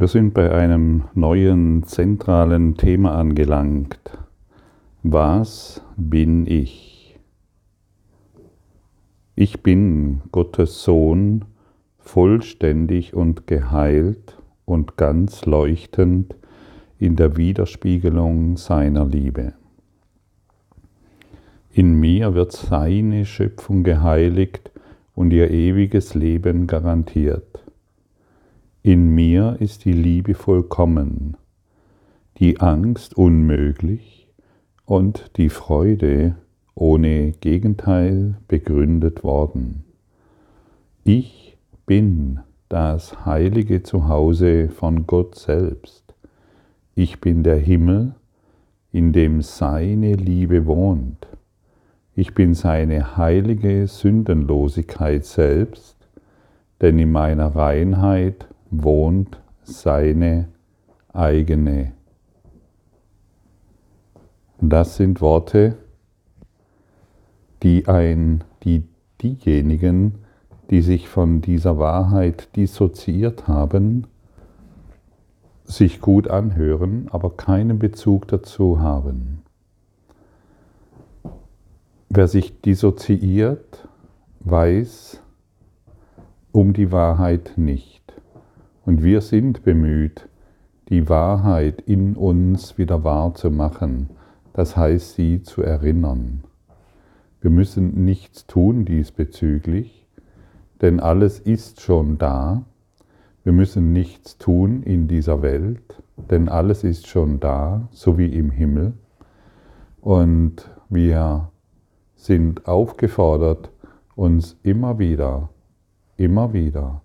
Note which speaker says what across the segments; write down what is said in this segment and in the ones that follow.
Speaker 1: Wir sind bei einem neuen zentralen Thema angelangt. Was bin ich? Ich bin Gottes Sohn, vollständig und geheilt und ganz leuchtend in der Widerspiegelung seiner Liebe. In mir wird seine Schöpfung geheiligt und ihr ewiges Leben garantiert. In mir ist die Liebe vollkommen, die Angst unmöglich und die Freude ohne Gegenteil begründet worden. Ich bin das heilige Zuhause von Gott selbst. Ich bin der Himmel, in dem seine Liebe wohnt. Ich bin seine heilige Sündenlosigkeit selbst, denn in meiner Reinheit wohnt seine eigene. Das sind Worte, die ein, die diejenigen, die sich von dieser Wahrheit dissoziiert haben, sich gut anhören, aber keinen Bezug dazu haben. Wer sich dissoziiert, weiß um die Wahrheit nicht. Und wir sind bemüht, die Wahrheit in uns wieder wahr zu machen, das heißt sie zu erinnern. Wir müssen nichts tun diesbezüglich, denn alles ist schon da. Wir müssen nichts tun in dieser Welt, denn alles ist schon da, so wie im Himmel. Und wir sind aufgefordert, uns immer wieder, immer wieder,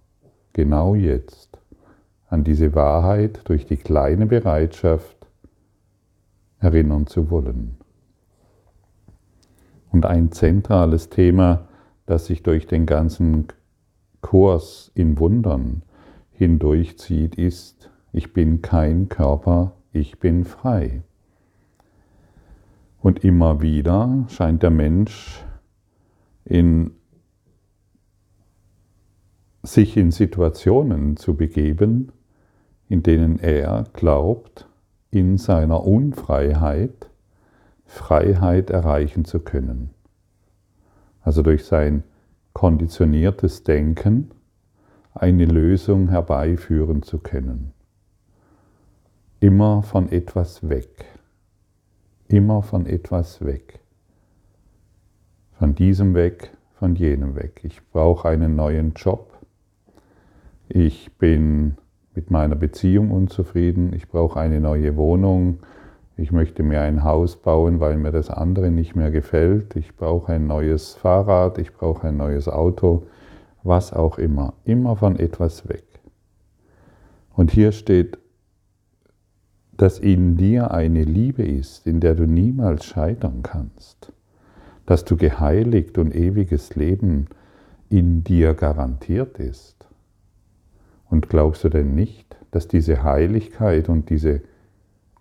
Speaker 1: genau jetzt, an diese Wahrheit durch die kleine Bereitschaft erinnern zu wollen. Und ein zentrales Thema, das sich durch den ganzen Kurs in Wundern hindurchzieht, ist, ich bin kein Körper, ich bin frei. Und immer wieder scheint der Mensch in sich in Situationen zu begeben, in denen er glaubt, in seiner Unfreiheit Freiheit erreichen zu können. Also durch sein konditioniertes Denken eine Lösung herbeiführen zu können. Immer von etwas weg. Immer von etwas weg. Von diesem weg, von jenem weg. Ich brauche einen neuen Job. Ich bin mit meiner Beziehung unzufrieden, ich brauche eine neue Wohnung, ich möchte mir ein Haus bauen, weil mir das andere nicht mehr gefällt, ich brauche ein neues Fahrrad, ich brauche ein neues Auto, was auch immer, immer von etwas weg. Und hier steht, dass in dir eine Liebe ist, in der du niemals scheitern kannst, dass du geheiligt und ewiges Leben in dir garantiert ist. Und glaubst du denn nicht, dass diese Heiligkeit und diese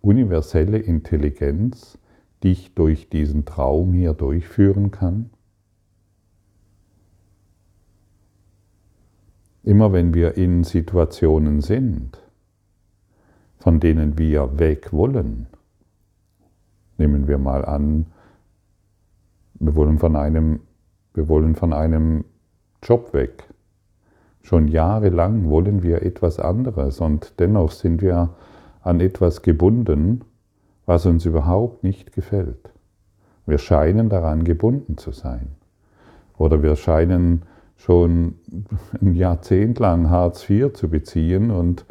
Speaker 1: universelle Intelligenz dich durch diesen Traum hier durchführen kann? Immer wenn wir in Situationen sind, von denen wir weg wollen, nehmen wir mal an, wir wollen von einem, wir wollen von einem Job weg, Schon jahrelang wollen wir etwas anderes und dennoch sind wir an etwas gebunden, was uns überhaupt nicht gefällt. Wir scheinen daran gebunden zu sein. Oder wir scheinen schon ein Jahrzehnt lang Hartz IV zu beziehen und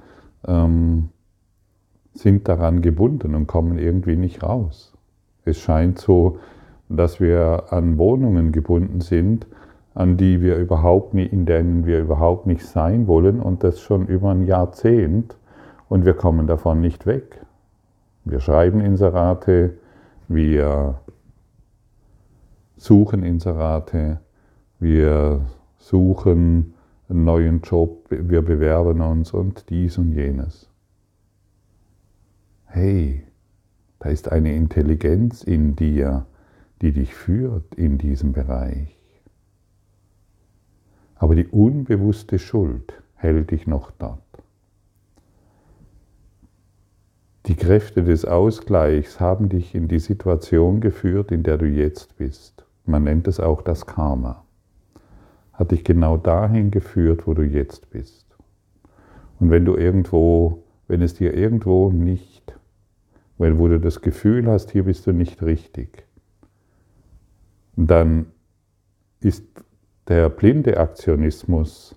Speaker 1: ähm, sind daran gebunden und kommen irgendwie nicht raus. Es scheint so, dass wir an Wohnungen gebunden sind, an die wir überhaupt nicht, in denen wir überhaupt nicht sein wollen und das schon über ein Jahrzehnt und wir kommen davon nicht weg. Wir schreiben Inserate, wir suchen Inserate, wir suchen einen neuen Job, wir bewerben uns und dies und jenes. Hey, da ist eine Intelligenz in dir, die dich führt in diesem Bereich. Aber die unbewusste Schuld hält dich noch dort. Die Kräfte des Ausgleichs haben dich in die Situation geführt, in der du jetzt bist. Man nennt es auch das Karma. Hat dich genau dahin geführt, wo du jetzt bist. Und wenn du irgendwo, wenn es dir irgendwo nicht, wo du das Gefühl hast, hier bist du nicht richtig, dann ist der blinde Aktionismus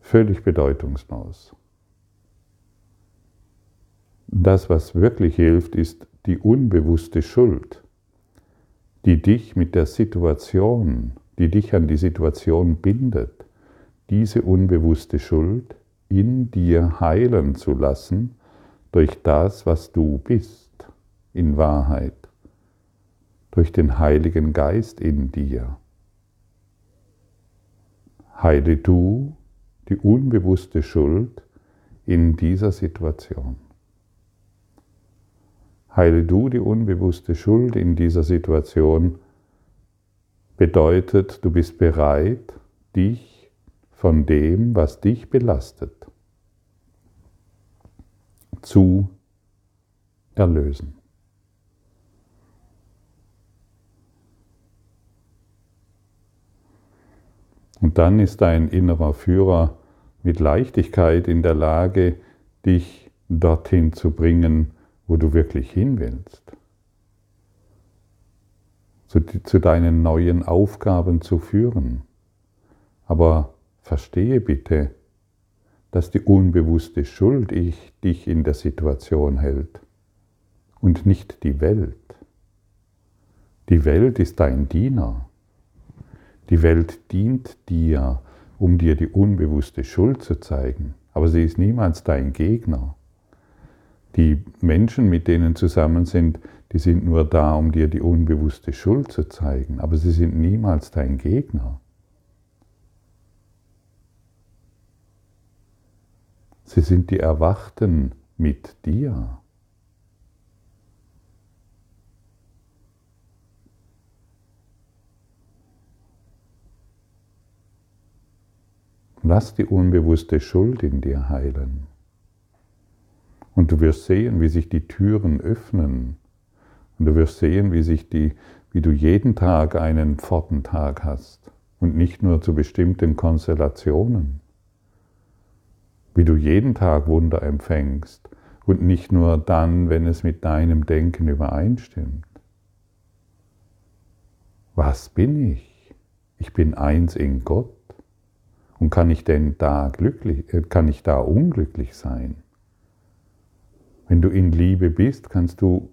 Speaker 1: völlig bedeutungslos. Das, was wirklich hilft, ist die unbewusste Schuld, die dich mit der Situation, die dich an die Situation bindet, diese unbewusste Schuld in dir heilen zu lassen durch das, was du bist in Wahrheit, durch den Heiligen Geist in dir. Heile du die unbewusste Schuld in dieser Situation. Heile du die unbewusste Schuld in dieser Situation bedeutet, du bist bereit, dich von dem, was dich belastet, zu erlösen. Und dann ist dein innerer Führer mit Leichtigkeit in der Lage, dich dorthin zu bringen, wo du wirklich hin willst. Zu, zu deinen neuen Aufgaben zu führen. Aber verstehe bitte, dass die unbewusste Schuld ich dich in der Situation hält und nicht die Welt. Die Welt ist dein Diener. Die Welt dient dir, um dir die unbewusste Schuld zu zeigen, aber sie ist niemals dein Gegner. Die Menschen, mit denen zusammen sind, die sind nur da, um dir die unbewusste Schuld zu zeigen, aber sie sind niemals dein Gegner. Sie sind die Erwachten mit dir. Lass die unbewusste Schuld in dir heilen. Und du wirst sehen, wie sich die Türen öffnen. Und du wirst sehen, wie, sich die, wie du jeden Tag einen Pfortentag hast. Und nicht nur zu bestimmten Konstellationen. Wie du jeden Tag Wunder empfängst. Und nicht nur dann, wenn es mit deinem Denken übereinstimmt. Was bin ich? Ich bin eins in Gott. Und kann ich denn da glücklich, äh, kann ich da unglücklich sein? Wenn du in Liebe bist, kannst du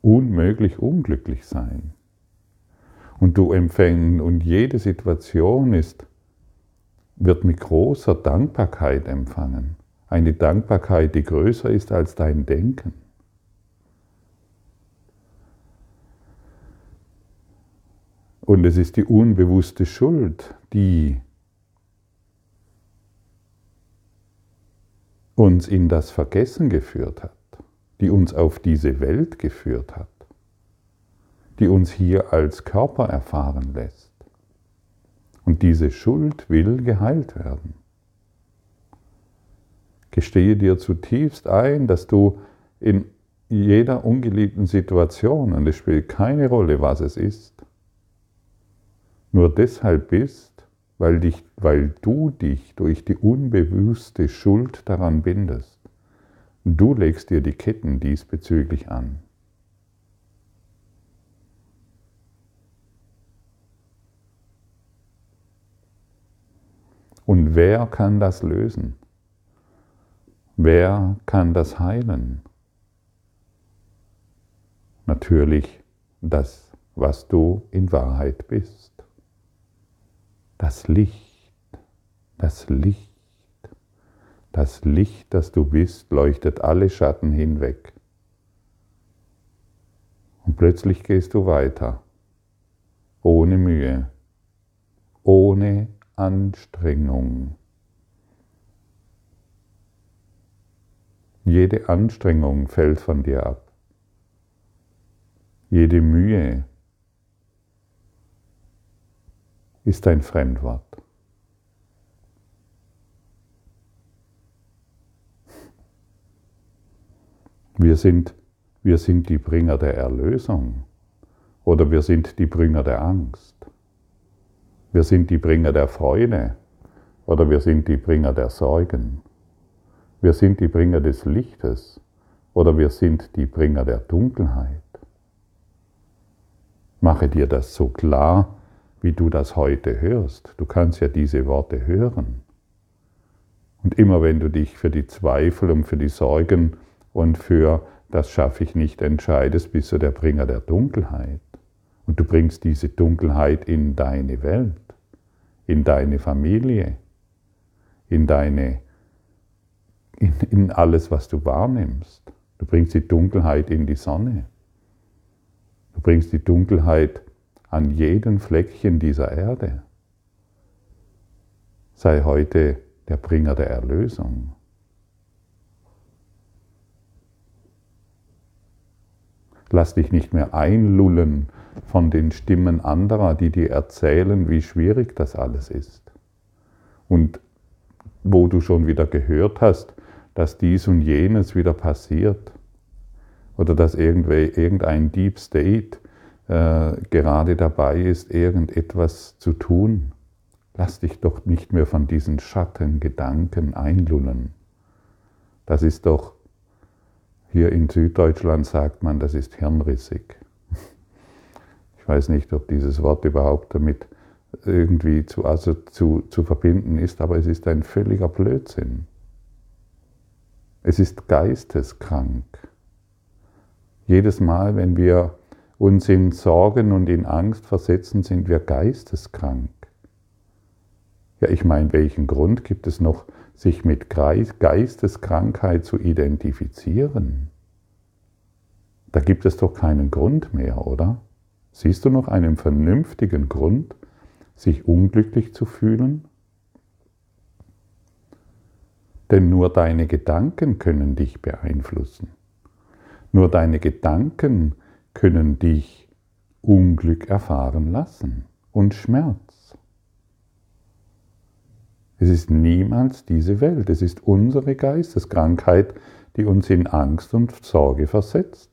Speaker 1: unmöglich unglücklich sein. Und du empfängst, und jede Situation ist, wird mit großer Dankbarkeit empfangen. Eine Dankbarkeit, die größer ist als dein Denken. Und es ist die unbewusste Schuld, die uns in das Vergessen geführt hat, die uns auf diese Welt geführt hat, die uns hier als Körper erfahren lässt. Und diese Schuld will geheilt werden. Gestehe dir zutiefst ein, dass du in jeder ungeliebten Situation, und es spielt keine Rolle, was es ist, nur deshalb bist, weil, dich, weil du dich durch die unbewusste Schuld daran bindest. Du legst dir die Ketten diesbezüglich an. Und wer kann das lösen? Wer kann das heilen? Natürlich das, was du in Wahrheit bist das Licht, das Licht, das Licht, das du bist, leuchtet alle Schatten hinweg. Und plötzlich gehst du weiter, ohne Mühe, ohne Anstrengung. Jede Anstrengung fällt von dir ab. Jede Mühe ist ein Fremdwort. Wir sind, wir sind die Bringer der Erlösung oder wir sind die Bringer der Angst. Wir sind die Bringer der Freude oder wir sind die Bringer der Sorgen. Wir sind die Bringer des Lichtes oder wir sind die Bringer der Dunkelheit. Mache dir das so klar, wie du das heute hörst. Du kannst ja diese Worte hören. Und immer wenn du dich für die Zweifel und für die Sorgen und für das schaffe ich nicht entscheidest, bist du der Bringer der Dunkelheit. Und du bringst diese Dunkelheit in deine Welt, in deine Familie, in deine, in, in alles, was du wahrnimmst. Du bringst die Dunkelheit in die Sonne. Du bringst die Dunkelheit an jeden Fleckchen dieser Erde. Sei heute der Bringer der Erlösung. Lass dich nicht mehr einlullen von den Stimmen anderer, die dir erzählen, wie schwierig das alles ist. Und wo du schon wieder gehört hast, dass dies und jenes wieder passiert. Oder dass irgendein Deep State äh, gerade dabei ist, irgendetwas zu tun. Lass dich doch nicht mehr von diesen Schattengedanken einlullen. Das ist doch, hier in Süddeutschland sagt man, das ist hirnrissig. Ich weiß nicht, ob dieses Wort überhaupt damit irgendwie zu, also zu, zu verbinden ist, aber es ist ein völliger Blödsinn. Es ist geisteskrank. Jedes Mal, wenn wir uns in Sorgen und in Angst versetzen, sind wir geisteskrank. Ja, ich meine, welchen Grund gibt es noch, sich mit Geisteskrankheit zu identifizieren? Da gibt es doch keinen Grund mehr, oder? Siehst du noch einen vernünftigen Grund, sich unglücklich zu fühlen? Denn nur deine Gedanken können dich beeinflussen. Nur deine Gedanken können dich Unglück erfahren lassen und Schmerz. Es ist niemals diese Welt, es ist unsere Geisteskrankheit, die uns in Angst und Sorge versetzt.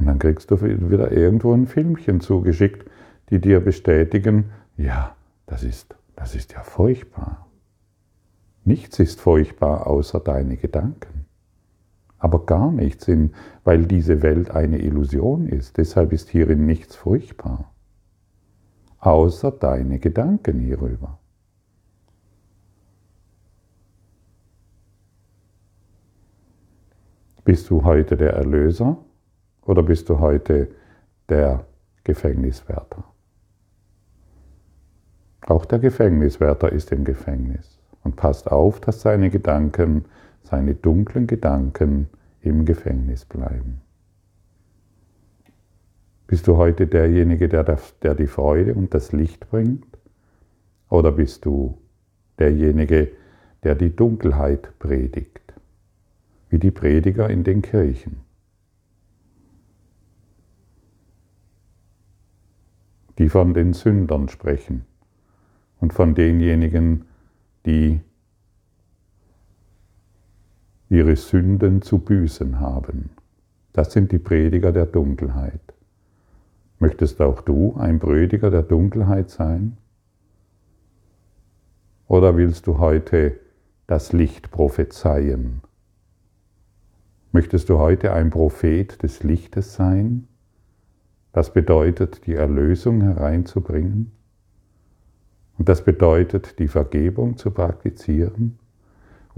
Speaker 1: Und dann kriegst du wieder irgendwo ein Filmchen zugeschickt, die dir bestätigen, ja, das ist, das ist ja furchtbar. Nichts ist furchtbar außer deine Gedanken. Aber gar nichts, weil diese Welt eine Illusion ist. Deshalb ist hierin nichts furchtbar außer deine Gedanken hierüber. Bist du heute der Erlöser oder bist du heute der Gefängniswärter? Auch der Gefängniswärter ist im Gefängnis und passt auf, dass seine Gedanken, seine dunklen Gedanken im Gefängnis bleiben. Bist du heute derjenige, der, der die Freude und das Licht bringt? Oder bist du derjenige, der die Dunkelheit predigt? Wie die Prediger in den Kirchen. Die von den Sündern sprechen und von denjenigen, die ihre Sünden zu büßen haben. Das sind die Prediger der Dunkelheit. Möchtest auch du ein Brüdiger der Dunkelheit sein? Oder willst du heute das Licht prophezeien? Möchtest du heute ein Prophet des Lichtes sein? Das bedeutet, die Erlösung hereinzubringen. Und das bedeutet, die Vergebung zu praktizieren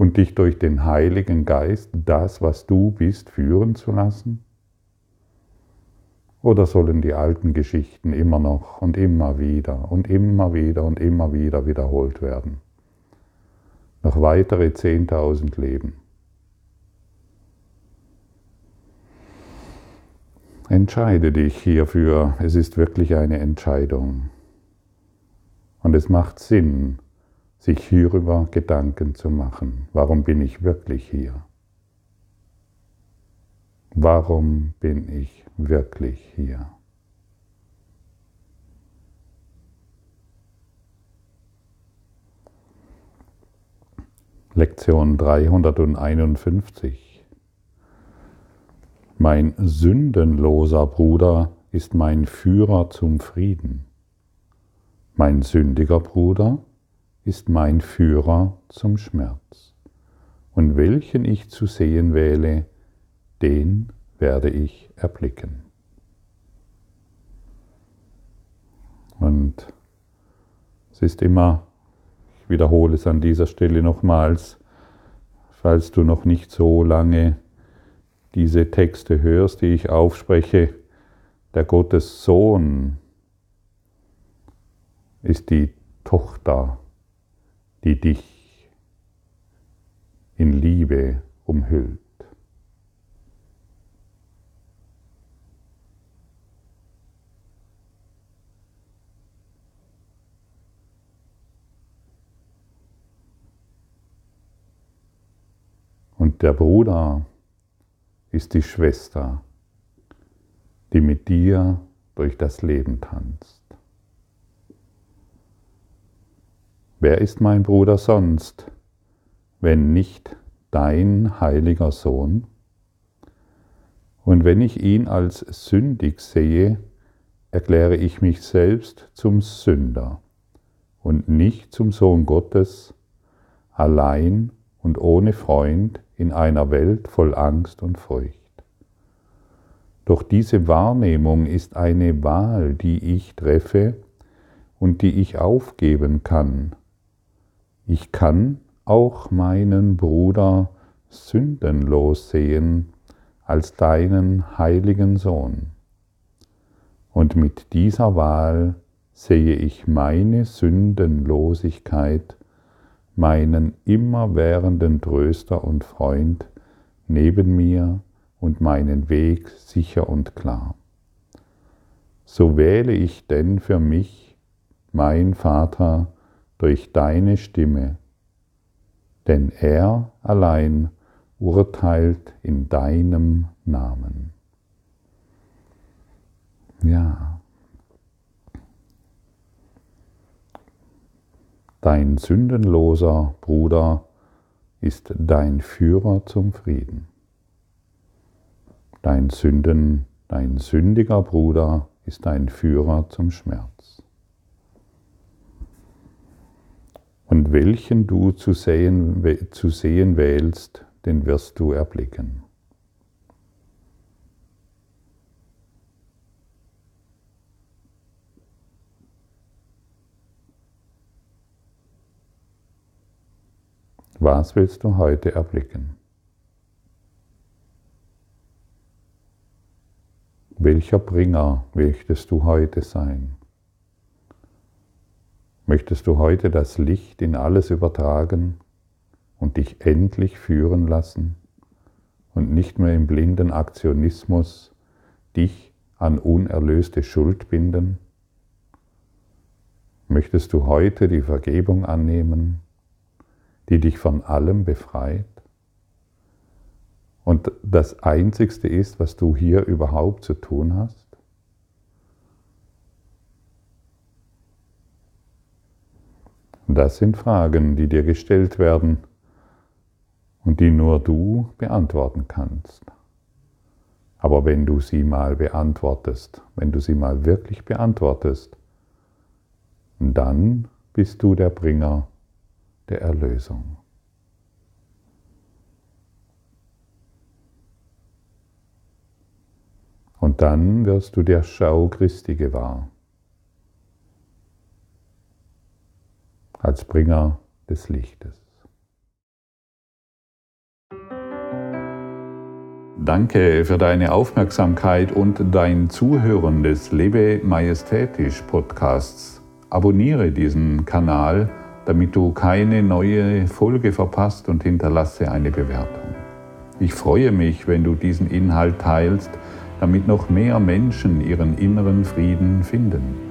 Speaker 1: und dich durch den Heiligen Geist das, was du bist, führen zu lassen? Oder sollen die alten Geschichten immer noch und immer wieder und immer wieder und immer wieder wiederholt werden? Noch weitere 10.000 Leben. Entscheide dich hierfür. Es ist wirklich eine Entscheidung. Und es macht Sinn, sich hierüber Gedanken zu machen. Warum bin ich wirklich hier? Warum bin ich wirklich hier? Lektion 351. Mein sündenloser Bruder ist mein Führer zum Frieden. Mein sündiger Bruder ist mein Führer zum Schmerz. Und welchen ich zu sehen wähle, den werde ich erblicken. Und es ist immer, ich wiederhole es an dieser Stelle nochmals, falls du noch nicht so lange diese Texte hörst, die ich aufspreche, der Gottes Sohn ist die Tochter, die dich in Liebe umhüllt. Und der Bruder ist die Schwester, die mit dir durch das Leben tanzt. Wer ist mein Bruder sonst, wenn nicht dein heiliger Sohn? Und wenn ich ihn als sündig sehe, erkläre ich mich selbst zum Sünder und nicht zum Sohn Gottes, allein und ohne Freund in einer Welt voll Angst und Furcht. Doch diese Wahrnehmung ist eine Wahl, die ich treffe und die ich aufgeben kann, ich kann auch meinen Bruder sündenlos sehen als deinen heiligen Sohn. Und mit dieser Wahl sehe ich meine Sündenlosigkeit, meinen immerwährenden Tröster und Freund neben mir und meinen Weg sicher und klar. So wähle ich denn für mich, mein Vater, durch deine Stimme, denn er allein urteilt in deinem Namen. Ja. Dein sündenloser Bruder ist dein Führer zum Frieden. Dein Sünden, dein sündiger Bruder ist dein Führer zum Schmerz. Und welchen du zu sehen, zu sehen wählst, den wirst du erblicken. Was willst du heute erblicken? Welcher Bringer möchtest du heute sein? Möchtest du heute das Licht in alles übertragen und dich endlich führen lassen und nicht mehr im blinden Aktionismus dich an unerlöste Schuld binden? Möchtest du heute die Vergebung annehmen, die dich von allem befreit? Und das Einzigste ist, was du hier überhaupt zu tun hast? Das sind Fragen, die dir gestellt werden und die nur du beantworten kannst. Aber wenn du sie mal beantwortest, wenn du sie mal wirklich beantwortest, dann bist du der Bringer der Erlösung. Und dann wirst du der Schau Christi gewahr. Als Bringer des Lichtes. Danke für deine Aufmerksamkeit und dein Zuhören des Lebe Majestätisch Podcasts. Abonniere diesen Kanal, damit du keine neue Folge verpasst und hinterlasse eine Bewertung. Ich freue mich, wenn du diesen Inhalt teilst, damit noch mehr Menschen ihren inneren Frieden finden.